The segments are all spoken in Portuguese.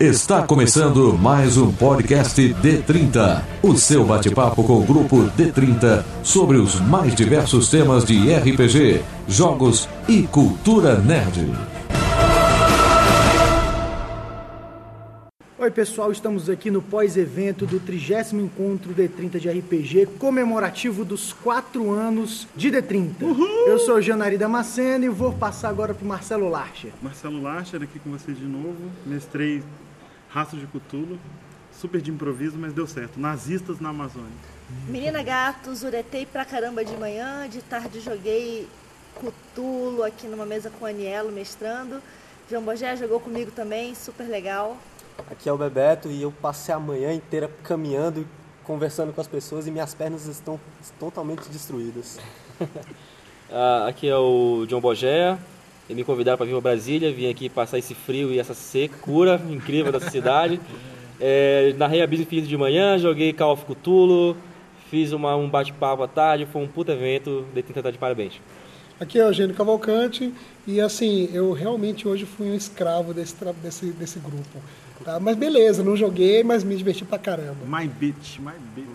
Está começando mais um podcast D30, o seu bate-papo com o grupo D30 sobre os mais diversos temas de RPG, jogos e cultura nerd. Oi pessoal, estamos aqui no pós-evento do 30 encontro D30 de RPG, comemorativo dos 4 anos de D30. Eu sou Janari Damasceno e vou passar agora para Marcelo Larcher. Marcelo Larcher aqui com vocês de novo. Mestrei Rastro de Cutulo, super de improviso, mas deu certo. Nazistas na Amazônia. Menina gato, zuretei pra caramba de manhã, de tarde joguei Cutulo aqui numa mesa com o Anielo mestrando. João Bogé jogou comigo também, super legal. Aqui é o Bebeto e eu passei a manhã inteira caminhando, conversando com as pessoas e minhas pernas estão totalmente destruídas. Ah, aqui é o John Bogé. E me convidaram para vir para Brasília, vim aqui passar esse frio e essa secura incrível dessa cidade. É, narrei a Business de manhã, joguei Call of Cthulhu, fiz uma, um bate-papo à tarde, foi um puta evento, dei 30 de parabéns. Aqui é o Eugênio Cavalcante e assim, eu realmente hoje fui um escravo desse, desse, desse grupo. Tá? Mas beleza, não joguei, mas me diverti pra caramba. My bitch, my bitch.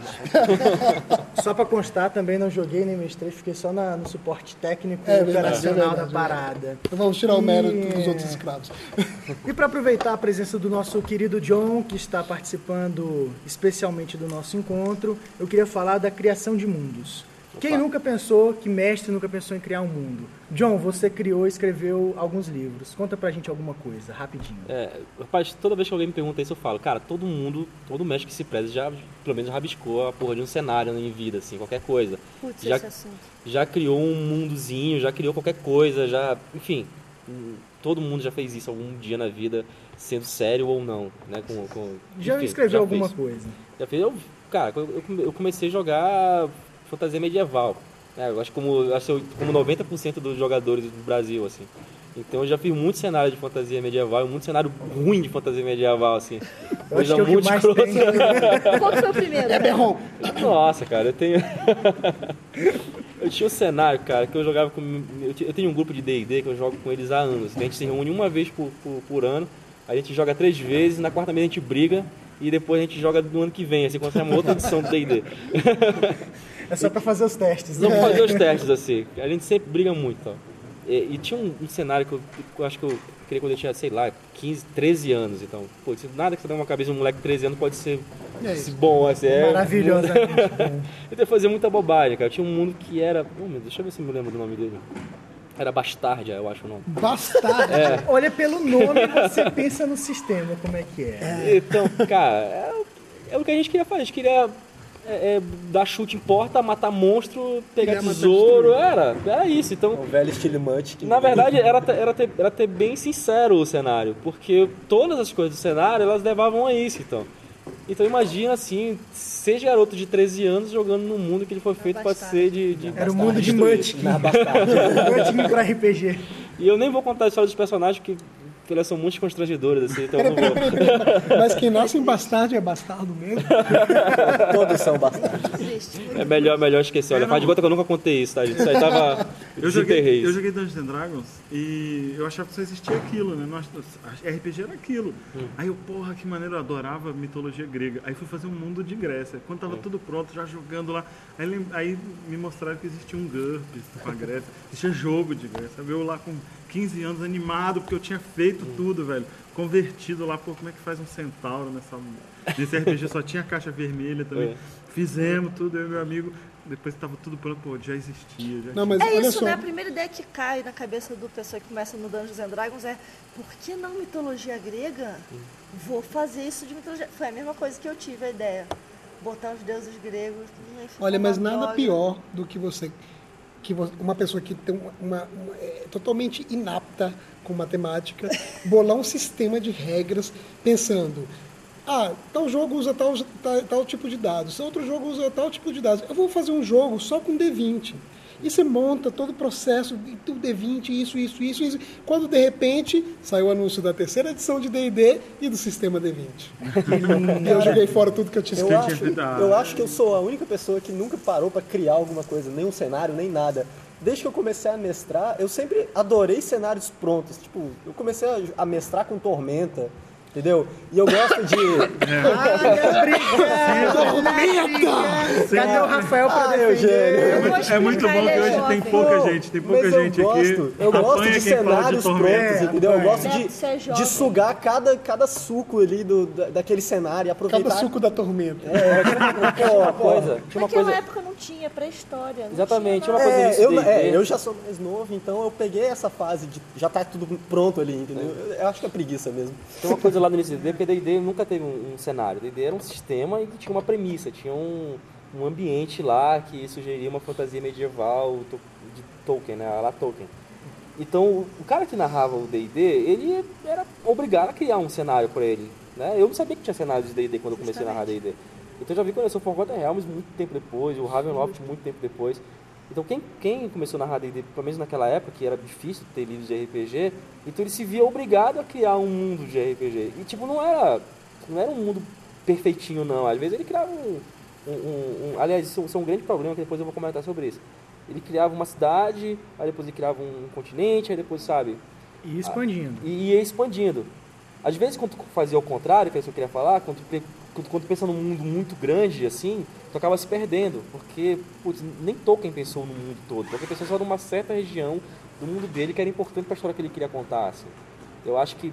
Só para constar, também não joguei nem mestrei, fiquei só na- no suporte técnico É e operacional é da parada. Então vamos tirar o mérito dos outros escravos. E para aproveitar a presença do nosso querido John, que está participando especialmente do nosso encontro, eu queria falar da criação de mundos. Quem nunca pensou, que mestre nunca pensou em criar um mundo? John, você criou e escreveu alguns livros. Conta pra gente alguma coisa, rapidinho. É, rapaz, toda vez que alguém me pergunta isso, eu falo, cara, todo mundo, todo mestre que se preze já, pelo menos, rabiscou a porra de um cenário em vida, assim, qualquer coisa. Putz, Já- esse assunto. já criou um mundozinho, já criou qualquer coisa, já, enfim, todo mundo já fez isso algum dia na vida, sendo sério ou não, né? Com, com- Já enfim, escreveu já alguma fez. coisa? Já fez, eu, cara, eu, eu comecei a jogar fantasia medieval, né? Eu acho como, acho como 90% dos jogadores do Brasil, assim. Então eu já fiz muito cenário de fantasia medieval, e muito cenário ruim de fantasia medieval, assim. Eu acho que é o que mais escrota. tem. né? Qual foi o primeiro? É. Nossa, cara, eu tenho. eu tinha um cenário, cara, que eu jogava com. Eu tenho um grupo de DD que eu jogo com eles há anos. A gente se reúne uma vez por, por, por ano, a gente joga três vezes, na quarta vez a gente briga e depois a gente joga no ano que vem, assim, quando sai uma outra edição do DD. É só pra fazer os testes. Vamos né? fazer os testes assim. A gente sempre briga muito, ó. E, e tinha um, um cenário que eu, que eu acho que eu criei quando eu tinha, sei lá, 15, 13 anos. Então, pô, nada que você dá uma cabeça de um moleque de 13 anos pode ser É isso. bom, assim. É, Maravilhosamente bom. Então eu fazia muita bobagem, cara. Tinha um mundo que era. Oh, meu deixa eu ver se eu me lembro do nome dele. Era Bastardia, eu acho o nome. Bastardo. É. Olha pelo nome, você pensa no sistema, como é que é. Então, cara, é, é o que a gente queria fazer. A gente queria é, é, dar chute em porta, matar monstro, pegar tesouro. Era, era isso. Então, O velho estilo Munch que Na verdade, era, ter- era, ter, era ter bem sincero o cenário, porque todas as coisas do cenário, elas levavam a isso, então. Então imagina, assim, seja garoto de 13 anos jogando num mundo que ele foi feito para ser de... de Era o mundo de. Munchkin. Munchkin pra RPG. E eu nem vou contar a história dos personagens, porque elas são muito constrangedoras, assim, então não vou... Mas quem nasce em bastardo é bastardo mesmo? Todos são bastardos. É melhor, melhor esquecer. Olha, É, faz de conta que eu nunca contei isso, tá, gente? Isso aí tava... Eu joguei, eu joguei Dungeons and Dragons e eu achava que só existia aquilo, né? Nós, RPG era aquilo. Hum. Aí eu, porra, que maneiro, eu adorava mitologia grega. Aí fui fazer um mundo de Grécia. Quando Hum. tava tudo pronto, já jogando lá, aí, aí me mostraram que existia um GURPS com a Grécia. Existia jogo de Grécia. Eu lá com 15 anos, animado, porque eu tinha feito Hum. tudo, velho. Convertido lá, pô, como é que faz um centauro nessa... Nesse RPG só tinha caixa vermelha também. É. Fizemos tudo, eu e meu amigo. Depois tava tudo pronto, pô, já existia. Já Não, mas É olha isso, só. né? A primeira ideia que cai na cabeça do pessoa que começa no Dungeons and Dragons é por que não mitologia grega? Vou fazer isso de mitologia. Foi a mesma coisa que eu tive a ideia. Botar os deuses gregos. Olha, mas nada droga. pior do que você, que uma pessoa que tem uma, uma- uma- é totalmente inapta com matemática, bolar um sistema de regras pensando, ah, tal jogo usa tal, tal, tal tipo de dados, outro jogo usa tal tipo de dados. Eu vou fazer um jogo só com D20. E você monta todo o processo, tudo D20, isso, isso, isso, isso. Quando de repente saiu o anúncio da terceira edição de D&D e do sistema D20. E eu joguei fora tudo que eu tinha Eu tinha acho, eu acho que eu sou a única pessoa que nunca parou pra criar alguma coisa, nem um cenário, nem nada. Desde que eu comecei a mestrar, eu sempre adorei cenários prontos. Tipo, eu comecei a- a mestrar com Tormenta. Entendeu? E eu gosto de... Cadê o Rafael pra Ah, defender? É muito bom que é hoje tem pouca gente, tem pouca Mas gente eu gosto, aqui. Eu gosto de cenários prontos, entendeu? Eu gosto de, de sugar cada, cada suco ali do, da- daquele cenário e aproveitar... Cada suco da tormenta. Tinha uma coisa, Naquela coisa... época não tinha pré-história. Exatamente, tinha uma coisa É, eu, é, eu já sou mais novo, então eu peguei essa fase de já tá tudo pronto ali, entendeu? Eu, eu acho que é preguiça mesmo. Tem uma coisa lá no início do D&D, porque D&D nunca teve um, um cenário. D&D era um sistema e que tinha uma premissa, tinha um, um ambiente lá que sugeria uma fantasia medieval to- de Tolkien, né? A lá Tolkien. Então, o o cara que narrava o D&D, ele era obrigado a criar um cenário para ele, né? Eu não sabia que tinha cenário de D&D quando eu comecei a narrar D&D. Então, eu já vi conhecer o Forgotten Realms muito tempo depois, o Ravenloft muito tempo depois. Então, quem, quem começou a narrar D&D, pelo menos naquela época, que era difícil ter livros de RPG, então ele se via obrigado a criar um mundo de RPG. E, tipo, não era, não era um mundo perfeitinho, não. Às vezes ele criava um... um- um- um- aliás, isso, isso é um grande problema, que depois eu vou comentar sobre isso. Ele criava uma cidade, aí depois ele criava um continente, aí depois, sabe, E expandindo. e ia expandindo. Às vezes, quando tu fazia o contrário, que é isso que eu queria falar, quando tu, quando, pensa num mundo muito grande, assim, tu acaba se perdendo. Porque, putz, nem Tolkien pensou no mundo todo. Tolkien pensou só numa certa região do mundo dele que era importante para a história que ele queria contar, assim. Eu acho que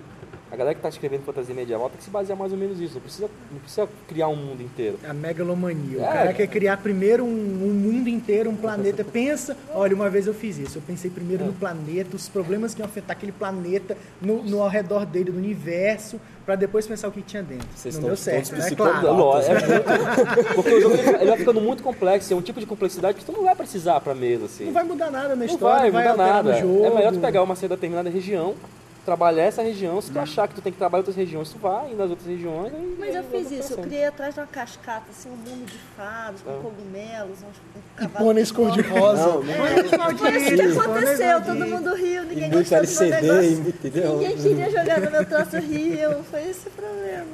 a galera que está escrevendo fantasia medieval tem que se basear mais ou menos nisso. Não precisa, não precisa criar um mundo inteiro. A megalomania. O É. cara quer criar primeiro um, um mundo inteiro, um planeta. Pensa, olha, uma vez eu fiz isso. Eu pensei primeiro no planeta, os problemas que iam afetar aquele planeta no, no ao redor dele, do universo, para depois pensar o que tinha dentro. Vocês Não estão deu certo, né? Claro. É muito- porque o jogo ele, vai ficando muito complexo, é um tipo de complexidade que tu não vai precisar pra mesa, assim. Não vai mudar nada na Não história, vai, vai, mudar nada. no jogo. É melhor tu pegar uma certa determinada região, trabalhar essa região, se tu achar que tu tem que trabalhar outras regiões, tu vai, e nas outras regiões. aí- Mas eu aí fiz isso, eu criei atrás de uma cascata, assim, um mundo de fadas, com cogumelos, uns, um E cavalo. pôneis cor-de-rosa. Não, não Foi isso que aconteceu, todo mundo riu, e ninguém gostou do meu negócio. entendeu? Ninguém queria jogar no meu troço riu, foi esse o problema.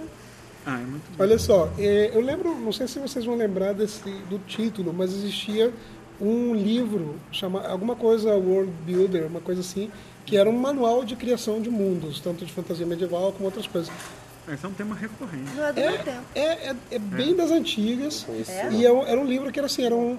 Ah, é muito bom. Olha só, é, eu lembro, não sei se vocês vão lembrar desse, do título, mas existia um livro, chama, alguma coisa World Builder, uma coisa assim, que era um manual de criação de mundos, tanto de fantasia medieval como outras coisas. Esse é um tema recorrente. Não é do meu tempo. É, é, é bem das antigas, É? e é um- era um livro que era assim, era um,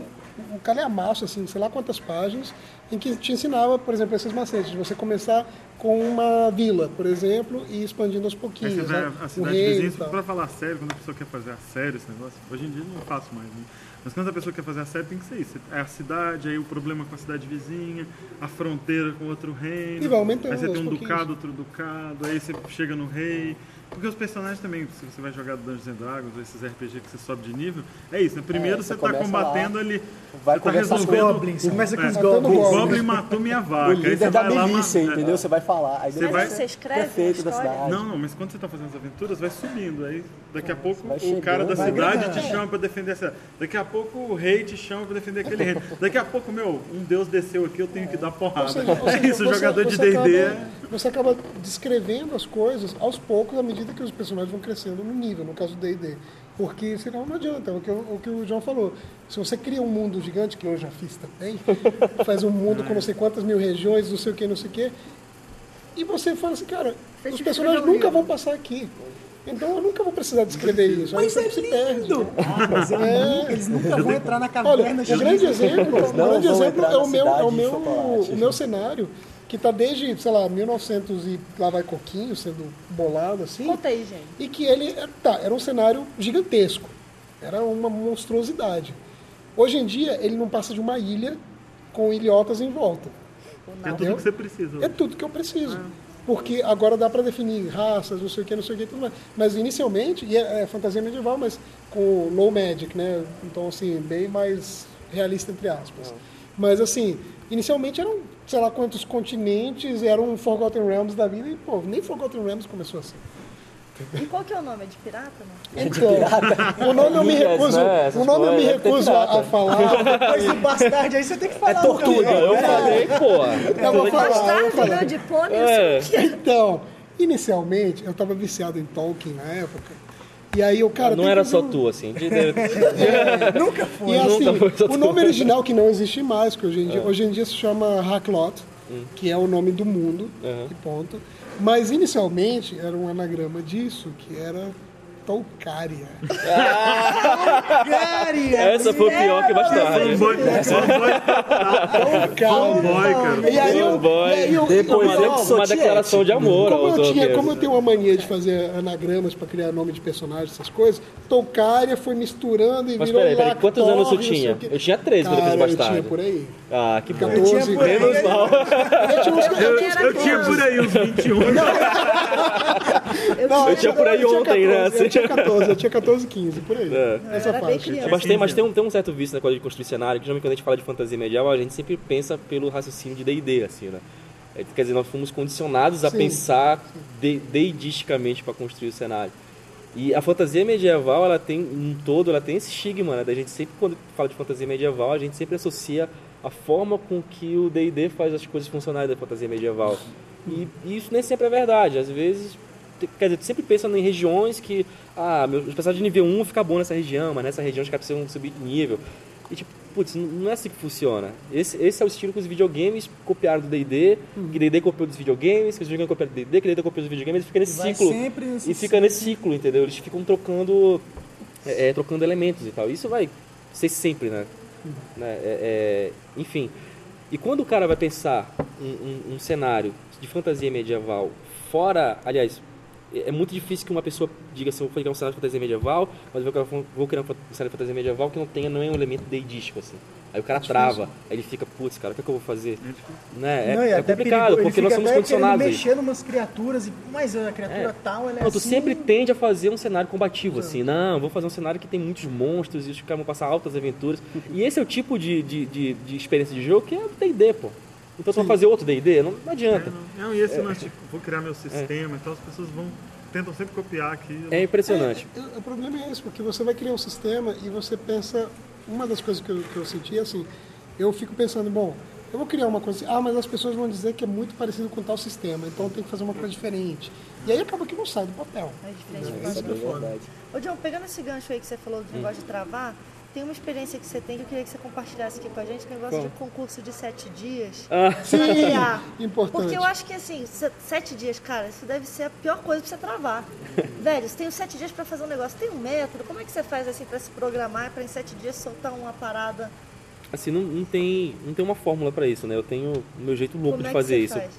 um calhamaço, assim, sei lá quantas páginas, em que te ensinava, por exemplo, esses macetes, de você começar com uma vila, por exemplo, e expandindo aos pouquinhos, né? a cidade vizinha, e tal. pra falar sério, quando a pessoa quer fazer a sério esse negócio, hoje em dia não faço mais, né? Mas quando a pessoa quer fazer a sério, tem que ser isso. É a cidade, aí o problema com a cidade vizinha, a fronteira com outro reino. E vai aumentando Aí você tem um pouquinhos. ducado, outro ducado, aí você chega no rei. Porque os personagens também, se você vai jogar Dungeons and Dragons, ou esses RPG que você sobe de nível, é isso, né? Primeiro É, você você tá combatendo ali, Vai você tá resolvendo... Goblins, começa com É, os goblins. o. Goblin matou minha vaca. O líder você da vai lá, milícia, ma- é. entendeu? Você vai falar. Aí Você vai- Mas você escreve prefeito da cidade. Não, não, mas quando você está fazendo as aventuras, vai subindo. Aí daqui a pouco o cara da cidade ganhando. te chama para defender essa. Daqui a pouco o rei te chama para defender aquele rei. Daqui a pouco, meu, um deus desceu aqui, eu tenho que dar porrada. Ou é isso, você- jogador de você D&D. acaba- Você acaba descrevendo as coisas aos poucos à medida que os personagens vão crescendo no nível, no caso do D&D. Porque senão não adianta, é o que, o o que o João falou. Se você cria um mundo gigante, que eu já fiz também, faz um mundo com não sei quantas mil regiões, não sei o que, não sei o que, e você fala assim, cara, Você os personagens um nunca vão passar aqui. Então eu nunca vou precisar descrever isso. Mas é se perde. Ah, mas é, eles nunca vão entrar na Olha, caverna o grande exemplo, o não grande exemplo é o meu, é o meu, o meu cenário, que está desde, sei lá, 1900 e lá vai coquinho sendo bolado assim, Conta aí, gente. e que ele é- tá, era um cenário gigantesco, era uma monstruosidade. Hoje em dia ele não passa de uma ilha com ilhotas em volta. É tudo que você precisa. É tudo que eu preciso. Porque agora dá para definir raças, não sei o que, não sei o que, tudo mais. Mas inicialmente, e é, é fantasia medieval, mas com low magic, né? Então, assim, bem mais realista, entre aspas. Mas, assim, inicialmente eram, sei lá quantos continentes, eram Forgotten Realms da vida, e, pô, nem Forgotten Realms começou assim. E qual que é o nome? É de pirata, não? Então, o nome eu me recuso, né? O nome eu me tem recuso a, a falar. Depois do bastardo, aí você tem que falar. É tortura. um Eu falei, pô. Eu vou falar, Bastardo, meu de pônei, É. Então, inicialmente, eu tava viciado em Tolkien na época. E aí o cara. Não era que só tu, assim. De- Nunca foi. E assim, nunca foi só o nome original que não existe mais, que hoje em dia, hoje em dia se chama Hacklot. que é o nome do mundo, Aham. e ponto. Mas inicialmente era um anagrama disso, que era Tolcária. Essa foi pior que bastardo. Fanboy, fanboy, cara. E aí eu, Fanboy. e aí eu, Depois eu- uma, uma declaração de amor como, eu tinha, Tolkien. como eu tenho uma mania de fazer anagramas para criar nome de personagens, essas coisas, Tolcária foi misturando e Mas virou peraí, peraí, quantos anos você tinha? Eu tinha 13 quando eu fiz Cara, eu tinha por aí. Ah, que bom. 14, por aí. Menos mal. Eu tinha por aí uns 21. Não, Eu tinha por aí ontem, né? 14, Eu tinha 14, eu tinha 14, 15, por aí. É. Essa era bem faixa. Mas, tem, mas tem, um, tem um certo vício na coisa de construir cenário, que geralmente quando a gente fala de fantasia medieval, a gente sempre pensa pelo raciocínio de D&D, assim, né? É, Quer dizer, nós fomos condicionados a Sim. pensar de- deidisticamente para construir o cenário. E a fantasia medieval, ela tem, um todo, ela tem esse estigma, né? Da gente sempre, quando fala de fantasia medieval, a gente sempre associa a forma com que o D&D faz as coisas funcionarem da fantasia medieval. E, e isso nem sempre é verdade. Às vezes, quer dizer, tu sempre pensa em regiões que, ah, meu, personagens de nível 1 fica bom nessa região, mas nessa região os caras precisam subir de nível. E tipo, putz, não é assim que funciona. Esse, esse é o estilo que os videogames copiaram do D&D, que D&D copiou dos videogames, que os videogames copiaram do D&D, que D&D copiou dos videogames, e fica nesse Vai ciclo. sempre nesse E fica nesse ciclo, entendeu? Eles ficam trocando, é, é, trocando elementos e tal. Isso vai ser sempre, né? Né? É, é, enfim. E quando o cara vai pensar um, um- um cenário de fantasia medieval fora, aliás, é é muito difícil que uma pessoa diga assim, eu vou criar um cenário de fantasia medieval, mas eu vou criar, vou criar um cenário de fantasia medieval que não tenha nenhum elemento deidístico, assim. Aí o cara trava, aí ele fica, putz, cara, o que, é que eu vou fazer? Né? É, Não, é complicado, perigo- ele porque nós somos condicionados aí. mexer numas criaturas, e, mas a criatura É. tal, ela é Não, tu assim... sempre tende a fazer um cenário combativo, assim. Não, vou fazer um cenário que tem muitos monstros e os caras vão passar altas aventuras. E esse é o tipo de, de, de, de experiência de jogo que é o D&D, pô. Então tu vai fazer outro D&D? Não, não adianta. Não, e esse lance, tipo, vou criar meu sistema, então as pessoas vão, tentam sempre copiar aquilo. É impressionante. É, o- o problema é esse, porque você vai criar um sistema e você pensa. Uma das coisas que eu, que eu senti é assim: eu fico pensando, bom, eu vou criar uma coisa assim, ah, mas as pessoas vão dizer que é muito parecido com tal sistema, então tem que fazer uma coisa diferente. E aí acaba que não sai do papel. É diferente. É foda. verdade. Ô, John, pegando esse gancho aí que você falou do negócio de travar, tem uma experiência que você tem que eu queria que você compartilhasse aqui com a gente, que é o negócio Qual? de concurso de sete dias. Ah, Sim, criar. importante. Porque eu acho que assim, se- sete dias, cara, isso deve ser a pior coisa pra você travar. Velho, você tem os sete dias pra fazer um negócio, tem um método, como é que você faz assim pra se programar e pra em sete dias soltar uma parada? assim, não, não, tem, não tem uma fórmula pra isso, né? Eu tenho o meu jeito louco Como de é que fazer você isso. faz?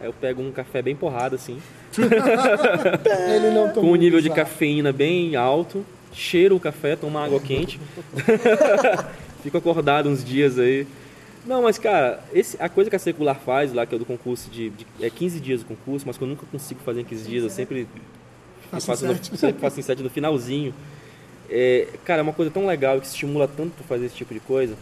Aí eu pego um café bem porrado, assim, Ele não com um nível de cafeína bem alto, cheiro o café, tomo água quente, fico acordado uns dias aí. Não, mas cara, esse, a coisa que a Secular faz lá, que é do concurso de, de- é 15 dias o concurso, mas que eu nunca consigo fazer em 15 dias, eu sempre Faço faço, no, sempre faço em 7 no finalzinho. É, cara, é uma coisa tão legal que estimula tanto tu fazer esse tipo de coisa.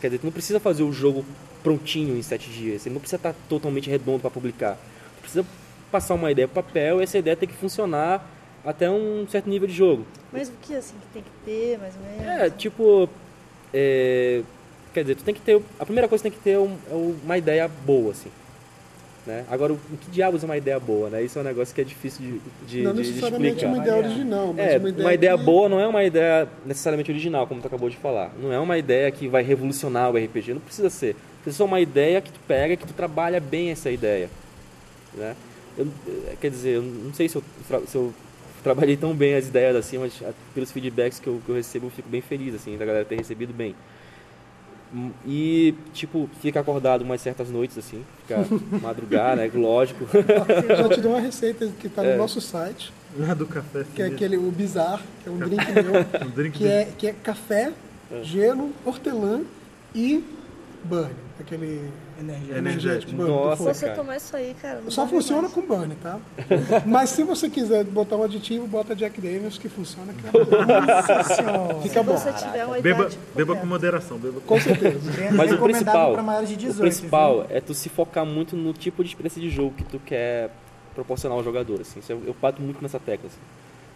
Quer dizer, tu não precisa fazer o jogo prontinho em 7 dias, ele não precisa estar totalmente redondo para publicar. Tu precisa passar uma ideia pro papel e essa ideia tem que funcionar até um certo nível de jogo. Mas o que assim que tem que ter, mais ou menos? É, tipo. é, quer dizer, tu tem que ter. A primeira coisa que tem que ter um- é um- uma ideia boa, assim. Né? Agora, o que diabos é uma ideia boa, né? Isso é um negócio que é difícil de, de, Não de- de necessariamente explicar. uma ideia original, mas É, uma ideia. uma ideia que- boa não é uma ideia necessariamente original, como tu acabou de falar. Não é uma ideia que vai revolucionar o RPG, não precisa ser. Precisa ser uma ideia que tu pega, que tu trabalha bem essa ideia. Né? Eu- eh, quer dizer, eu não sei se eu, se eu trabalhei tão bem as ideias assim, mas pelos feedbacks que eu, que eu recebo, eu fico bem feliz, assim, da galera ter recebido bem. Hum, E, tipo, fica acordado umas certas noites, assim, ficar madrugar, né? Lógico. Eu já te dei uma receita que está no É. nosso site, Lá do café. que é aquele, o Bizarre, que é um drink meu, Um drink que é, que é café, É. gelo, hortelã e burn, aquele Energia. energético. burn, Nossa, do você cara. tomar isso aí, cara, Só funciona mais. com burn, tá? Mas se você quiser botar um aditivo, bota Jack Daniels, que funciona. Que é uma Nossa senhora. Fica Se bom. você tiver uma Beba, idade beba com moderação. Beba com... Com certeza. Mas o Recomendável principal, pra maiores de 18. o principal é tu se focar muito no tipo de experiência de jogo que tu quer proporcionar ao jogador. Assim. Eu, eu bato muito nessa tecla. assim.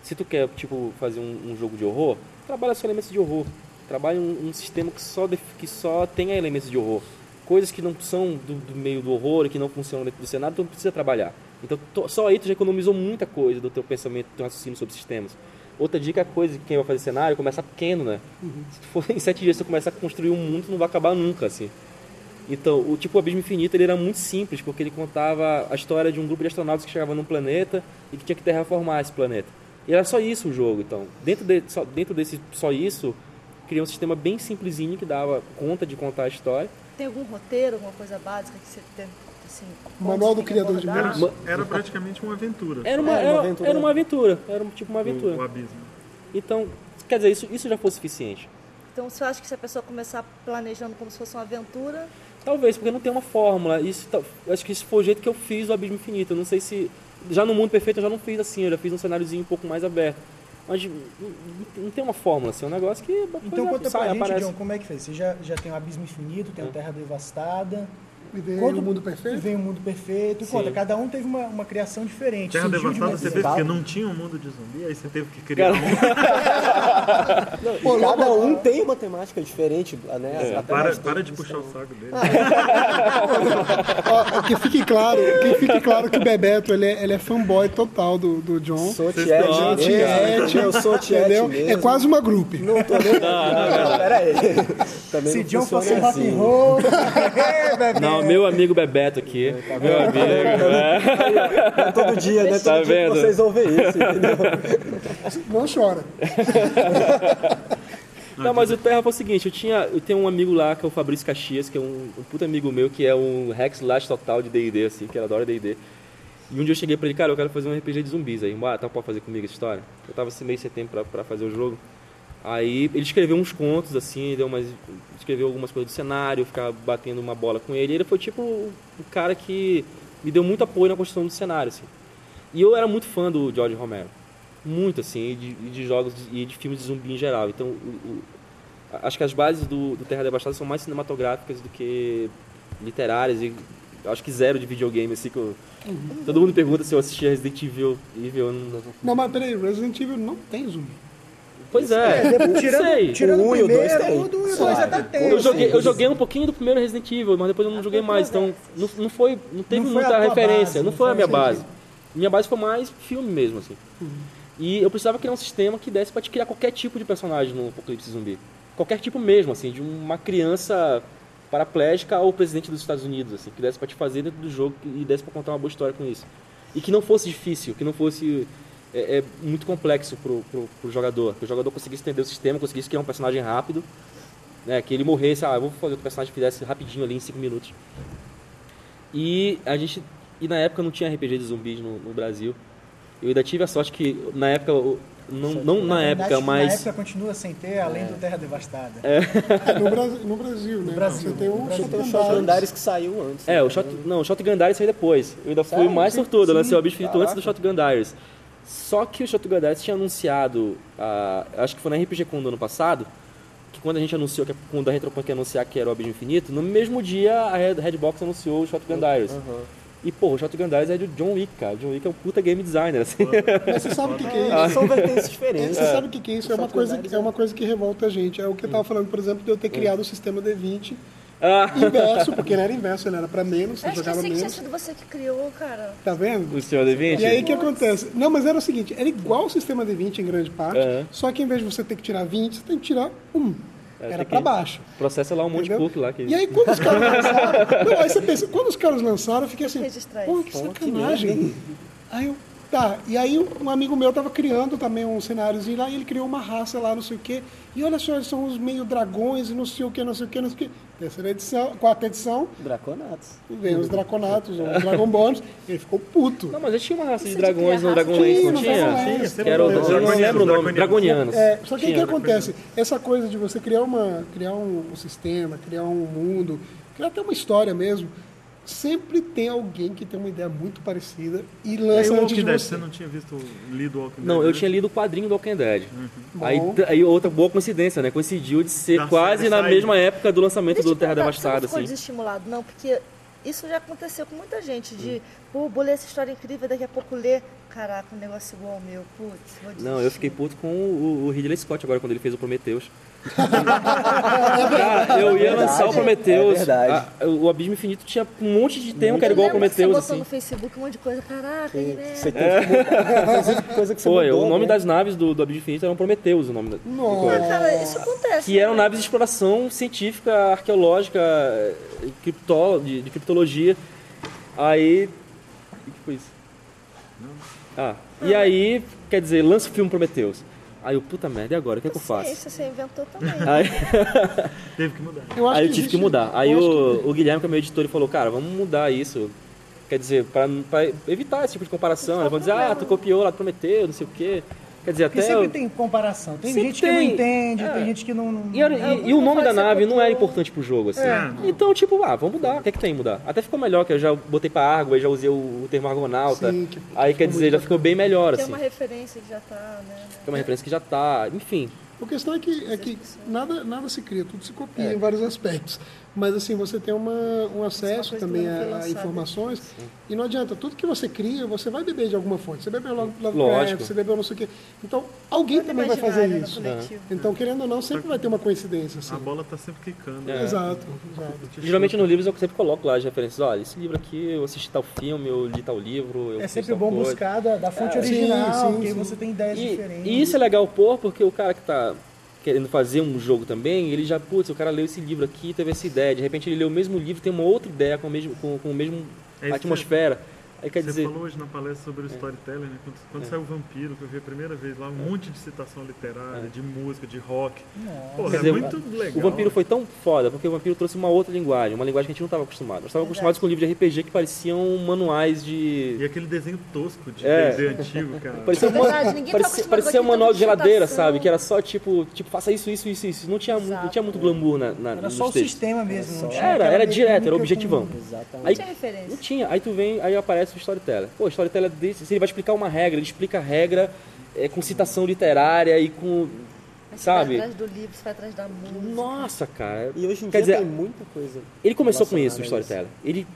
Se tu quer tipo fazer um, um jogo de horror, trabalha só elementos de horror. Trabalha um, um sistema que só, que só tenha elementos de horror. Coisas que não são do, do meio do horror e que não funcionam dentro do cenário, tu não precisa trabalhar. Então to- só aí tu já economizou muita coisa do teu pensamento, do teu raciocínio sobre sistemas. Outra dica é a coisa que quem vai fazer cenário começar pequeno, né? Se tu for em sete dias você começar a construir um mundo, tu não vai acabar nunca, assim. Então, o tipo o Abismo Infinito ele era muito simples, porque ele contava a história de um grupo de astronautas que chegava num planeta e que tinha que terraformar esse planeta. E era só isso o jogo, então. Dentro, de, só, dentro desse só isso, criou um sistema bem simplesinho que dava conta de contar a história. Tem algum roteiro, alguma coisa básica que você tem, assim... Manual do criador de mundos. Era praticamente uma aventura. Era uma, uma era, aventura. era uma aventura, era um- tipo uma aventura. O, o abismo. Então, quer dizer, isso, isso já foi suficiente. Então, você acha que se a pessoa começar planejando como se fosse uma aventura, Talvez, porque não tem uma fórmula. Isso, acho que esse foi o jeito que eu fiz o Abismo Infinito. Eu não sei se. Já no Mundo Perfeito eu já não fiz assim, eu já fiz um cenáriozinho um pouco mais aberto. Mas não, tem uma fórmula, assim, é um negócio que. Então conta sai, pra gente, aparece. John, como é que fez? Você já, já tem o Abismo Infinito, tem o Terra Devastada. E Conta- o mundo E perfeito. vem o Mundo Perfeito. Sim. Conta, cada um teve uma, uma criação diferente. Terra de Devastada uma você ideia. fez porque não tinha um mundo de zumbi, aí você teve que criar um. Não, Pô, cada logo- um tem uma temática diferente, né? É. Para, para de puxar o saco dele. Ó, que fique claro, que fique claro que o Bebeto ele é, ele é fanboy total do, do John. Sou Tiete eu sou Tiete. É quase uma grupo. Não tô nem... Não, não, pera aí. Também Se não John fosse um rock assim. and roll. É, meu amigo Bebeto aqui. meu amigo. né? Todo dia, né? Todo Tá dia que vendo? vocês ouvem isso, entendeu? Não chora. Não, mas o Terra foi o seguinte, eu tinha. Eu tenho um amigo lá que é o Fabrício Caxias, que é um, um puta amigo meu, que é um Rex Lash total de DD, assim, que ele adora DD. E um dia eu cheguei pra ele, cara, eu quero fazer um RPG de zumbis aí. Ah, tá, pode fazer comigo essa história? Eu tava esse mês de setembro pra, pra fazer o jogo. Aí ele escreveu uns contos, assim, deu umas, escreveu algumas coisas do cenário, eu ficava batendo uma bola com ele. Ele foi tipo o, cara que me deu muito apoio na construção do cenário, assim. E eu era muito fã do George Romero. Muito, assim, e de, de jogos e de filmes de zumbi em geral. Então, o- o- acho que as bases do, do Terra Devastada são mais cinematográficas do que literárias. E acho que zero de videogame, assim, que eu- Todo mundo pergunta se eu assistia Resident Evil. Evil eu não- Não, mas peraí, Resident Evil não tem zumbi. Pois é, não Tirando, sei. tirando O o um e o dois tem. o do- e o Só. dois até tem. Eu joguei, eu joguei um pouquinho do primeiro Resident Evil, mas depois eu não joguei mais, então não, não foi, não teve Não muita referência, base, não não foi a minha base. Minha base foi mais filme mesmo, assim. E eu precisava criar um sistema que desse pra te criar qualquer tipo de personagem no Apocalipse Zumbi. Qualquer tipo mesmo, assim, de uma criança paraplégica ao presidente dos Estados Unidos, assim, que desse pra te fazer dentro do jogo e desse pra contar uma boa história com isso. E que não fosse difícil, que não fosse é, é muito complexo pro, pro, pro jogador. Que o jogador conseguisse entender o sistema, conseguisse criar um personagem rápido, né, que ele morresse, ah, eu vou fazer outro personagem que fizesse rapidinho ali em 5 minutos. E a gente e na época não tinha RPG de zumbis no, no Brasil. Eu ainda tive a sorte que na época não, não na época, Na mas época continua sem ter, além do Terra Devastada. É, no, Brasil, no Brasil, né? Brasil, Você tem no o Brasil. Tem o Shotgun Shotgun Diaries. Diaries que saiu antes. É, né? o Shot, não, o Shotgun Diaries saiu depois. Eu ainda fui Sério? mais sortudo, eu lancei sim. o antes do Caraca. Shotgun Diaries. Só que o Shotgun Diaries tinha anunciado, ah, acho que foi na RPG Con do ano passado, que quando a gente anunciou, que quando a Retropunk ia anunciar que era o Abismo Infinito, no mesmo dia a Red- Redbox anunciou o Shotgun Diaries. E, pô, o Shotgun Diaries é do John Wick, cara. John Wick é um puta game designer, assim. Mas você sabe o que, que é isso? É, são vertentes É, diferentes. Você sabe o que, que é isso? É uma, coisa, é uma coisa que revolta a gente. É o que eu estava falando, por exemplo, de eu ter criado o sistema D20 Ah, inverso, porque ele era inverso, ele era para menos, você eu jogava esqueci que tinha menos. sido você que criou, cara. Tá vendo? o senhor D20? E aí o que acontece? Não, mas era o seguinte, era igual o sistema D20 em grande parte, Aham. só que em vez de você ter que tirar 20, você tem que tirar 1. É, era que- baixo. Processa lá um monte de cookie lá. Que... E aí quando os caras lançaram. Não, aí você pensa, quando os caras lançaram, eu fiquei assim, pô, que sacanagem. Aí eu, tá, e aí um amigo meu tava criando também um cenáriozinho lá, e ele criou uma raça lá, não sei o quê. E olha só, eles são uns meio dragões e não sei o que, não sei o que, não sei o que. Terceira edição, quarta edição, Draconatos. vem os draconatos, os dragonborns, ele ficou puto. Não, mas já tinha uma raça de dragões no Dragonlance, tinha, não tinha? Dragonlance. Que era o, eu não Dragonianos, lembro o nome. Dragonianos. É, só que o que Tinha. acontece? Essa coisa de você criar, uma, criar um, um sistema, criar um mundo, criar até uma história mesmo, sempre tem alguém que tem uma ideia muito parecida e E aí, lança o antes Walking de Dead, você. você não tinha visto, lido o Walking Dead? Não, eu né? tinha lido o quadrinho do Walking Dead. Bom. Aí, aí outra boa coincidência, né? Coincidiu de ser Da quase na sair. mesma época do lançamento Deixa do Terra perguntar, você não Devastada, ficou assim. desestimulado, não, porque isso já aconteceu com muita gente, de pô, bolei essa história incrível, daqui a pouco lê. Caraca, um negócio igual ao meu. Putz, vou desistir. Não, eu fiquei puto com o, o Ridley Scott agora, quando ele fez o Prometheus. Cara, eu ia lançar o Prometheus. é verdade. a- o Abismo Infinito tinha um monte de tema que era igual ao Prometheus, Você botou assim. no Facebook um monte de coisa. Caraca, que merda. Você mudar. Inclusive, coisa que você Foi, mudou, o nome né? das naves do, do Abismo Infinito eram Prometheus, o nome da, Nossa. Ah, cara, isso acontece. que eram né? naves de exploração científica, arqueológica, eh, criptó, de, de criptologia. Aí. O que foi isso? Ah, e aí, quer dizer, lança o filme Prometheus. Aí eu, puta merda, e agora? O que é que eu faço? Ciência, você inventou também. Aí, Teve que mudar. Eu acho aí eu que tive que existe- mudar. Aí eu acho o, o Guilherme, que é meu editor, ele falou, cara, vamos mudar isso. Quer dizer, pra, pra evitar esse tipo de comparação. Eles vão dizer, ah, tu copiou lá do Prometeu, não sei o quê. Quer dizer, Porque até. sempre eu- tem comparação. Tem Sempre gente que não tem. entende, É. tem gente que não. não- E, era- e- e o nome da nave não era importante pro jogo, assim. É. Então, tipo, ah, vamos mudar. O que é que tem mudar? Até ficou melhor, que eu já botei pra água, já usei o, o termo argonauta. Sim, que- Aí, quer dizer, já ficou bem melhor, Tem assim. uma referência que já tá, né? É uma referência que já tá. Enfim. A questão é que, é que nada, nada se cria, tudo se copia É. em vários aspectos. Mas assim, você tem uma, um acesso também a, a informações. E não adianta, tudo que você cria, você vai beber de alguma fonte. Você bebeu. Lovecraft, você bebeu não sei o quê. Então, alguém Muito também vai fazer no isso. coletivo. Então, querendo ou não, sempre vai ter uma coincidência. Assim. A bola tá sempre quicando. É. Exato, exato. Geralmente nos livros eu sempre coloco lá as referências. Olha, esse livro aqui, eu assisti tal filme, eu li tal livro. Eu É sempre bom coisa. buscar da, da fonte É. original, Sim, sim, porque sim. você tem ideias E, diferentes. e isso é legal pôr, porque o cara que tá querendo fazer um jogo também, ele já, putz, o cara leu esse livro aqui, teve essa ideia. De repente ele leu o mesmo livro, tem uma outra ideia com, o mesmo, com, com o mesmo É atmosfera. Aí quer Você dizer, falou hoje na palestra sobre o storytelling, né? Quando, quando saiu o Vampiro, que eu vi a primeira vez lá, um monte de citação literária, de música, de rock. Porra, Quer é dizer, muito legal. o Vampiro foi tão foda, porque o Vampiro trouxe uma outra linguagem, uma linguagem que a gente não estava acostumado. Nós estávamos acostumados com livros de RPG que pareciam manuais de. E aquele desenho tosco de É. D&D antigo, cara. Parecia, É uma, parecia, parecia um manual de de geladeira, citação. sabe? Que era só tipo, tipo faça isso, isso, isso, isso. Não tinha, muito, não tinha muito glamour na, na, Era nos só o textos. sistema mesmo. não Era, era direto, era objetivão. Exatamente. Aí, Tinha referência. não tinha. Aí tu vem, aí aparece o storyteller. Pô, o storyteller desse, se ele vai explicar uma regra, ele explica a regra é, com citação literária e com. Você Sabe? vai atrás do livro, você vai atrás da música. Nossa, cara. E hoje em Quer dia dizer, tem muita coisa. ele começou com isso, o storyteller. Ele,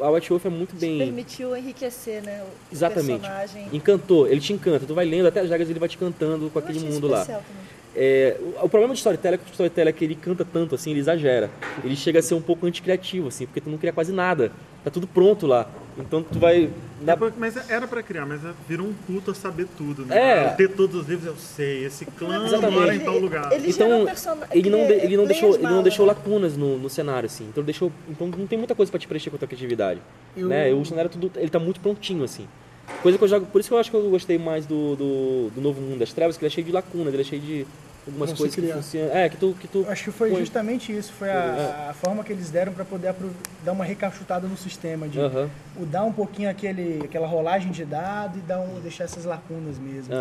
a White Wolf é muito bem. Permitiu enriquecer, né? O Exatamente. personagem. Encantou, ele te encanta. Tu vai lendo até as regras ele vai te cantando com Eu aquele achei mundo lá. também. É, o, o problema do storyteller é que o storyteller é que ele canta tanto assim, ele exagera. Ele chega a ser um pouco anticriativo, assim, porque tu não cria quase nada. Tá tudo pronto lá. Então tu vai. É pra- mas era pra criar, mas virou um culto a saber tudo, né? É. Ter todos os livros, eu sei. Esse clã Exatamente. mora em tal lugar. Ele Então, persona- ele não, de- ele não deixou, ele não deixou lacunas no, no cenário, assim. Então, ele deixou, então não tem muita coisa pra te preencher com a tua criatividade. Eu- Né? O cenário tudo, ele tá muito prontinho, assim. Coisa que eu jogo, por isso que eu acho que eu gostei mais do, do, do Novo Mundo das Trevas, que ele é cheio de lacunas, ele é cheio de algumas coisas que funcionam. É, que tu, que tu acho que foi põe- justamente isso, foi a, a forma que eles deram para poder dar uma recachutada no sistema, de Aham, mudar um pouquinho aquele, aquela rolagem de dado e dar um, deixar essas lacunas mesmo.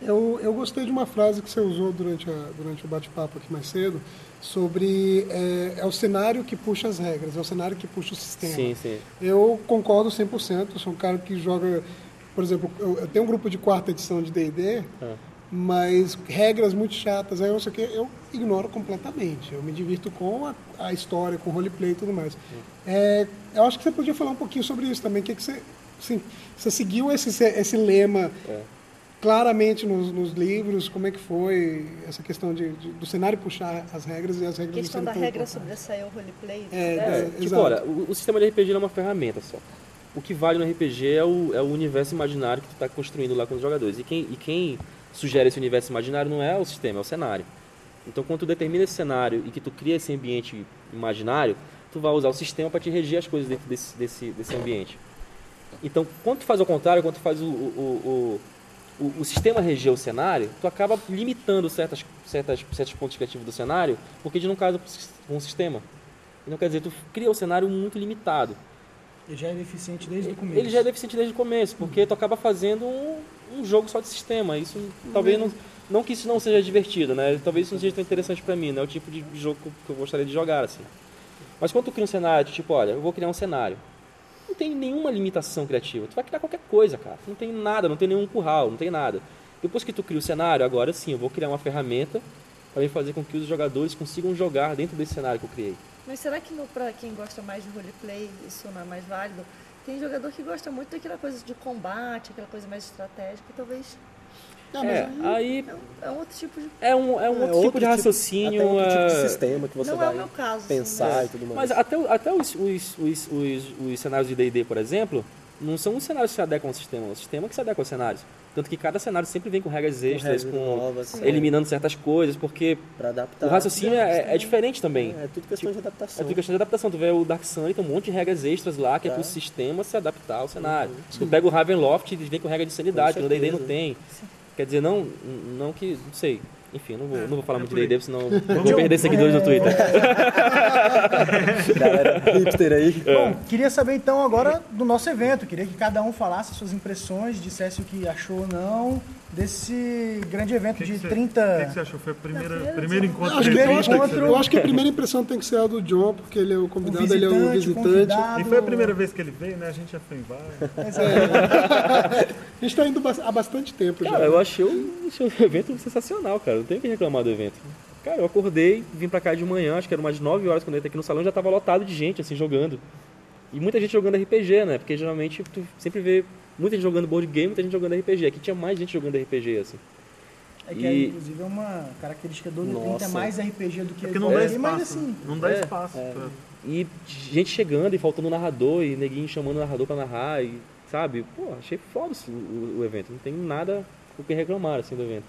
Eu, eu gostei de uma frase que você usou durante, a, durante o bate-papo aqui mais cedo, sobre é, é o cenário que puxa as regras, é o cenário que puxa o sistema. Sim, sim. Eu concordo 100%, eu sou um cara que joga, por exemplo, eu, eu tenho um grupo de quarta edição de D&D, Ah. mas regras muito chatas, aí eu, sei que, eu ignoro completamente. Eu me divirto com a, a história, com o roleplay e tudo mais. É, eu acho que você podia falar um pouquinho sobre isso também, o que, que você, assim, você seguiu esse, esse lema É. claramente nos, nos livros, como é que foi essa questão de, de- do cenário puxar as regras e as regras A questão não da regra sobressair o roleplay. É, né? é, Tipo, olha, o, o sistema de RPG é uma ferramenta só. O que vale no RPG é o, é o universo imaginário que tu está construindo lá com os jogadores. E quem, e quem sugere esse universo imaginário não é o sistema, é o cenário. Então, quando tu determina esse cenário e que tu cria esse ambiente imaginário, tu vai usar o sistema para te reger as coisas dentro desse, desse, desse ambiente. Então, quando tu faz ao contrário, quando tu faz o, o, o, o, o sistema reger o cenário, tu acaba limitando certas, certas, certos pontos criativos do cenário, porque de não casa com o sistema. Então, quer dizer, tu cria o cenário muito limitado. Ele já é deficiente desde o começo. Ele já é deficiente desde o começo, porque tu acaba fazendo um, um jogo só de sistema. Isso talvez não, não que isso não seja divertido, né? Talvez isso não seja tão interessante pra mim, não é o tipo de jogo que eu- que eu gostaria de jogar assim. Mas quando tu cria um cenário, tipo, olha, eu vou criar um cenário. Não tem nenhuma limitação criativa. Tu vai criar qualquer coisa, cara. Não tem nada, não tem nenhum curral, não tem nada. Depois que tu cria o cenário, agora sim, eu vou criar uma ferramenta para fazer com que os jogadores consigam jogar dentro desse cenário que eu criei. Mas será que pra quem gosta mais de roleplay isso não é mais válido? Tem jogador que gosta muito daquela coisa de combate, aquela coisa mais estratégica, talvez Ah, mas É, aí é um, é um outro tipo de. é um, é um É outro tipo de raciocínio. até outro tipo de é- sistema que você não vai é o meu caso. pensar e tudo mais. Mas até, até os, os, os, os, os cenários de D&D, por exemplo, não são os cenários que se adequam ao sistema, é o sistema que se adequa aos cenários. Tanto que cada cenário sempre vem com regras extras, regras com, novas, é. eliminando certas coisas, porque Pra adaptar. o raciocínio é, é diferente também. É, tudo questão de É adaptação. tudo questão de adaptação. Tu vê o Dark Sun, tem um monte de regras extras lá que é Tá. pro sistema se adaptar ao cenário. Tu pega o Ravenloft, eles vêm com regra de sanidade, que no D&D não tem. Quer dizer, não, não que, não sei. Enfim, não vou, não vou falar é muito de. D&D, senão vou perder seguidores no Twitter. Galera hipster aí. Bom, queria saber então agora do nosso evento. Queria que cada um falasse suas impressões, dissesse o que achou ou não desse grande evento Que que de você- 30. O que, que você achou? Foi o primeiro edição. encontro Acho que, eu, acho, que que- você eu acho que a primeira impressão tem que ser a do John, porque ele é o o convidado, visitante, ele é o o visitante. convidado. E foi a primeira vez que ele veio, né? A gente já foi em vários. A gente está indo há bastante tempo Cara, já. eu achei o, achei o evento sensacional, cara. Não tem o que reclamar do evento. Cara, eu acordei, vim pra cá de manhã, acho que era umas 9 horas quando eu entrei aqui no salão, já tava lotado de gente, assim, jogando. E muita gente jogando RPG, né? Porque geralmente tu sempre vê muita gente jogando board game, muita gente jogando RPG. Aqui tinha mais gente jogando RPG, assim. É que E- inclusive é uma característica do Nossa. 30 é mais RPG do que Porque não dá espaço. mas assim. Não dá É, espaço. pra- E gente chegando e faltando narrador, e neguinho chamando o narrador pra narrar, e sabe? Pô, achei foda o, o- o evento. Não tem nada o que reclamar, assim, do evento.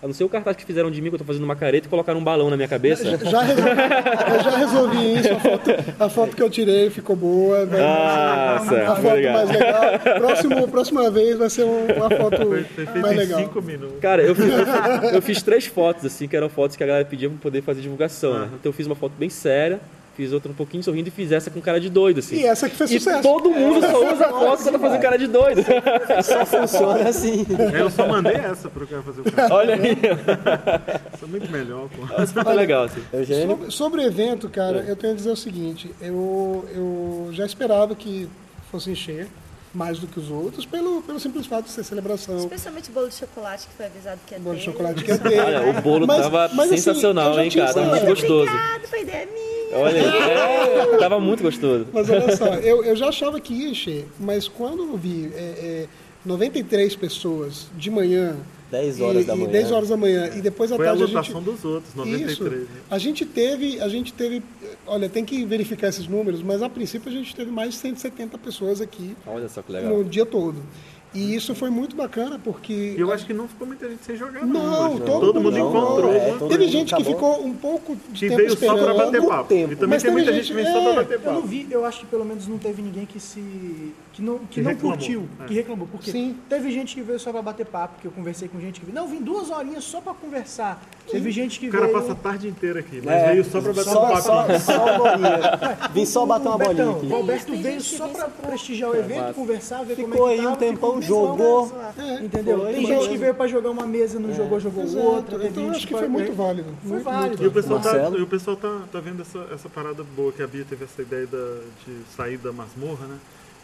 A não ser o cartaz que fizeram de mim, que eu tô fazendo uma careta e colocaram um balão na minha cabeça. Já resolvi, eu já resolvi isso. A foto, a foto que eu tirei ficou boa. Vai Ah, a certo, foto obrigado. mais legal. Próximo, próxima vez vai ser um- uma foto Foi, foi feito mais legal. cinco minutos. Cara, eu fiz, eu fiz- eu fiz três fotos, assim, que eram fotos que a galera pedia pra poder fazer divulgação, né? Então eu fiz uma foto bem séria, fiz outra um pouquinho sorrindo e fiz essa com cara de doido, assim. E essa que fez E sucesso. todo mundo só usa a foto quando fazendo cara de doido. Só funciona assim. É, eu só mandei essa pro cara fazer o cara. Olha aí. Isso é muito melhor, pô. Foto é legal, assim. Eugênio, Sobre, sobre o evento, cara, eu tenho a dizer o seguinte: eu, eu já esperava que fosse encher mais do que os outros, pelo, pelo simples fato de ser celebração. Especialmente bolo de chocolate que foi avisado que é Bolo de dele. chocolate que é dele. Olha, o bolo Mas- tava mas, assim, sensacional, já hein, cara? Tava muito gostoso. Obrigado, foi ideia minha. Olha. É, tava muito gostoso. Mas olha só, eu, eu já achava que ia encher, mas quando eu vi é, é, 93 pessoas de manhã. 10 horas e, da e manhã. 10 horas da manhã, e depois à Foi a tarde a lotação gente. dos outros, 93. Isso. né? A gente teve, a gente teve, olha, tem que verificar esses números, mas a princípio a gente teve mais de 170 pessoas aqui Olha só que legal. no dia todo. E isso foi muito bacana porque E eu acho que não ficou muita gente sem jogar, não. não, hoje. todo, todo mundo não, encontrou. é, uma- todo teve mundo gente que acabou. ficou um pouco de Que tempo veio só esperando. pra bater muito papo. tempo. E também Mas tem muita gente- que vem só pra é, bater Eu não papo. vi, eu acho que pelo menos não teve ninguém que se. Que não, que Que não reclamou, curtiu, é. que reclamou. Porque Sim. teve gente que veio só pra bater papo, que eu conversei com gente que veio. Não, vim duas horinhas só pra conversar. Teve gente que O cara veio. passa a tarde inteira aqui, mas É, veio só pra bater só, papo. só, só bolinha. Vim só bater uma bolinha aqui. O Alberto veio só pra- prestigiar o evento, conversar, ver como Ficou é que aí um tempão, ficou jogou. É, Entendeu? Foi, Tem foi. gente que veio pra jogar uma mesa, não jogou, jogou outra. Teve Então acho que foi muito válido. Foi Muito, válido. E o pessoal, tá, e o pessoal tá, tá vendo essa, essa parada boa, que a Bia teve essa ideia da- de sair da masmorra, né?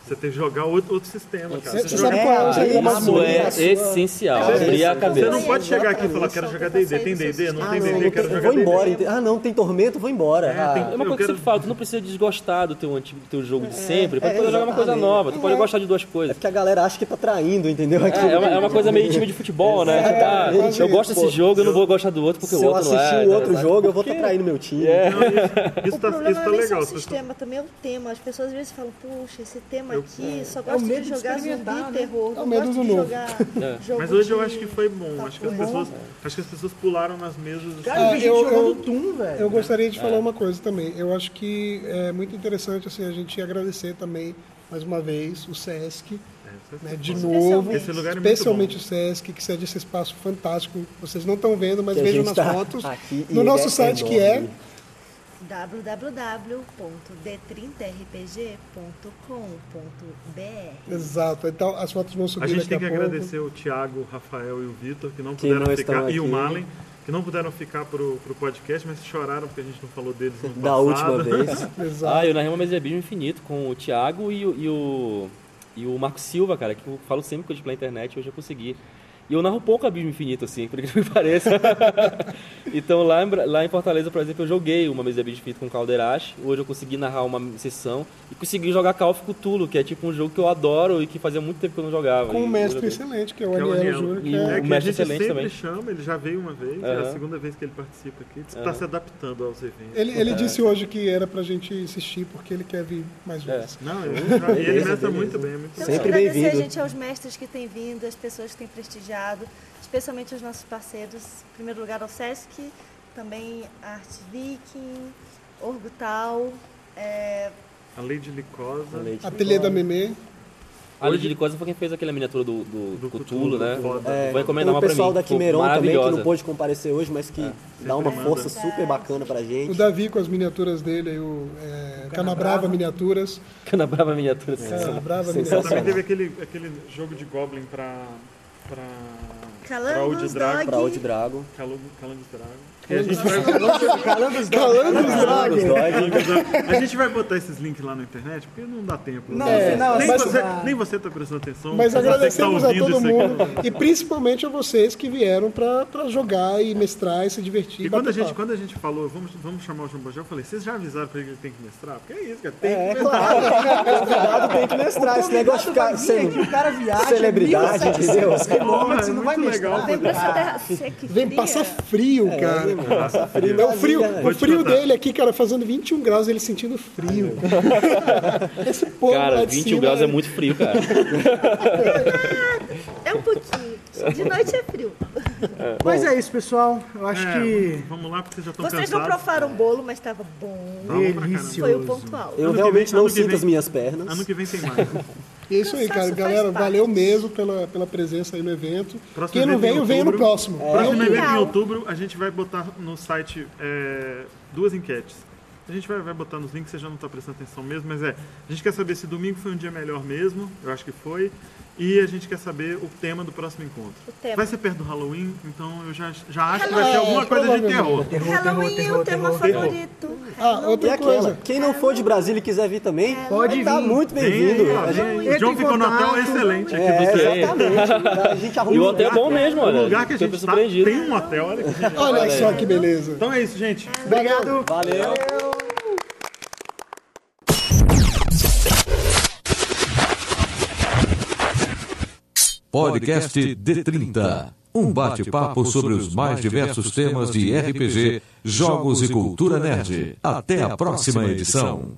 Você tem que jogar outro, outro sistema, cara. Você Você, sabe joga- qual é Isso é sua- essencial, É, abrir a você você cabeça. não pode chegar aqui e falar, quero jogar D&D. Tem D&D? Não Ah, tem D&D, quero jogar vou embora. Ah, não, tem tormento, vou embora. É, Ah, tem- É uma Eu coisa que eu quero- sempre falo, tu não precisa desgostar do teu antigo teu jogo de sempre, pra é, poder jogar uma coisa nova. Tu pode gostar de duas É coisas. porque a galera acha que tá traindo, entendeu? É, é uma, é uma coisa meio time de futebol, né? Tá, Exatamente. eu gosto desse jogo, eu não vou gostar do outro porque Se o eu outro não assistir é. o outro né? jogo, eu vou estar traindo meu time. É. Isso, tá, tá é legal. o sistema, também é o tema. As pessoas às vezes falam, puxa, esse tema Eu- aqui só É o gosta medo de de jogar experimentar, zumbi, né? terror. É o medo do de novo. jogar É. jogo Mas hoje eu de- acho que foi bom. Tá Acho que as bom. pessoas, acho que as pessoas pularam nas mesas. Cara, gente eu- jogando eu- Doom, velho. Eu gostaria de falar uma coisa também. Eu acho que é muito interessante assim, a gente agradecer também, mais uma vez, o SESC, né, de novo. Esse lugar é muito Especialmente bom. o SESC, que cede esse espaço fantástico. Vocês não estão vendo, mas Que vejam nas tá fotos. No nosso é site, que é. www.d30rpg.com.br Exato. Então as fotos vão subir A gente tem que pouco. agradecer o Thiago, o Rafael e o Vitor, que não Que puderam não ficar, e o. Malen, que não puderam ficar pro, pro podcast, mas choraram porque a gente não falou deles no Da última vez. Exato. Ah, eu narrei uma mesa de infinito com o Thiago e o, e o, e o Marco Silva, cara, que eu falo sempre com eles pela internet, hoje eu consegui. E eu narro pouco Abismo Infinito, assim, por incrível que pareça. então lá em, lá em Fortaleza, por exemplo, eu joguei uma mesa de Abismo Infinito com o Calderache. Hoje eu consegui narrar uma sessão e consegui jogar Call of Cthulhu, que é tipo um jogo que eu adoro e que fazia muito tempo que eu não jogava. Com um mestre excelente, que é o Que é Anielo. Júnior, que é... É o que a mestre gente excelente sempre também. chama, ele já veio uma vez, é a segunda vez que ele participa aqui. Está Aham. se adaptando aos eventos. Ele, ele disse hoje que era pra gente assistir porque ele quer vir mais É. vezes. Não, ele, já- ele mestra beleza. muito bem, é muito. Sempre que agradecer, bem-vindo. gente, aos mestres que têm vindo, às pessoas que têm prestigiado, especialmente aos nossos parceiros. Em primeiro lugar, ao Sesc, também a Arte Viking, Orgutal, é, A Lady Licosa. A Ateliê da. Memê. A Lady de Coisa foi quem fez aquela miniatura do, do, Do Cthulhu, Cthulhu, né? É, Vou encomendar tem uma o pra pessoal mim. da Pô, Quimeron também, que não pôde comparecer hoje, mas que dá uma sempre força manda. super bacana pra gente. O Davi com as miniaturas dele, aí, o é, Canabrava Miniaturas. Cana Brava miniatura. Canabrava. Miniaturas. Também teve aquele, aquele jogo de Goblin pra. Pra. pra Calangos. Pra Old Drago. Calango Calangos Dragon. A gente vai. Calando os Dragos. A gente vai botar esses links lá na internet, porque não dá tempo. Não, né? no final, nem, mas- você, nem você tá prestando atenção. Mas tá agradecemos a ouvindo todo mundo e principalmente a vocês que vieram pra pra jogar e mestrar e se divertir. E quando a, gente, papo. quando a gente falou, vamos, vamos chamar o João Bojé, eu falei, vocês já avisaram pra ele que ele tem que mestrar? Porque é isso, cara, tem É, que mestrar. claro. O convidado tem que mestrar. Esse negócio de ficar sendo o cara viaja celebridade, entendeu? 1.700 quilômetros e É não vai muito mestrar. legal, vem passar frio, cara. É, Passa frio. É o frio, o frio dele aqui, cara, fazendo 21 graus, ele sentindo frio. Esse povo Cara, lá de 21 cima, graus é muito frio, cara. É um pouquinho. De noite é frio. Mas é isso, pessoal. Eu acho É, que Vamos lá, porque já estão Vocês cansados. não provaram o bolo, mas estava bom. Delicioso. Foi o ponto alto. Eu Ano realmente vem- não sinto vem- as minhas pernas. Ano que vem tem mais. É isso aí, cara. Galera, valeu mesmo pela, pela presença aí no evento. Próximo Quem não veio, venha no próximo. Próximo É. evento em outubro, a gente vai botar no site é, duas enquetes. A gente vai, vai botar nos links, você já não está prestando atenção mesmo, mas é. A gente quer saber se domingo foi um dia melhor mesmo, eu acho que foi. E a gente quer saber o tema do próximo encontro. O tema. Vai ser perto do Halloween, então eu já, já acho que vai ser alguma coisa de terror. terror, Halloween terror, é o tema terror, favorito. Ah, E outra aquela, coisa. quem não for de Brasília e quiser vir também, Pode tá vir. muito bem-vindo. John ficou no hotel excelente aqui É, do centro. exatamente. A gente arruma E o um hotel é lugar bom mesmo, O olha. lugar que a gente tá tem um hotel, olha. Olha só que beleza. Então é isso, gente. Obrigado. Valeu. Podcast D30. Um bate-papo sobre os mais diversos temas de RPG, jogos e cultura nerd. Até a próxima edição.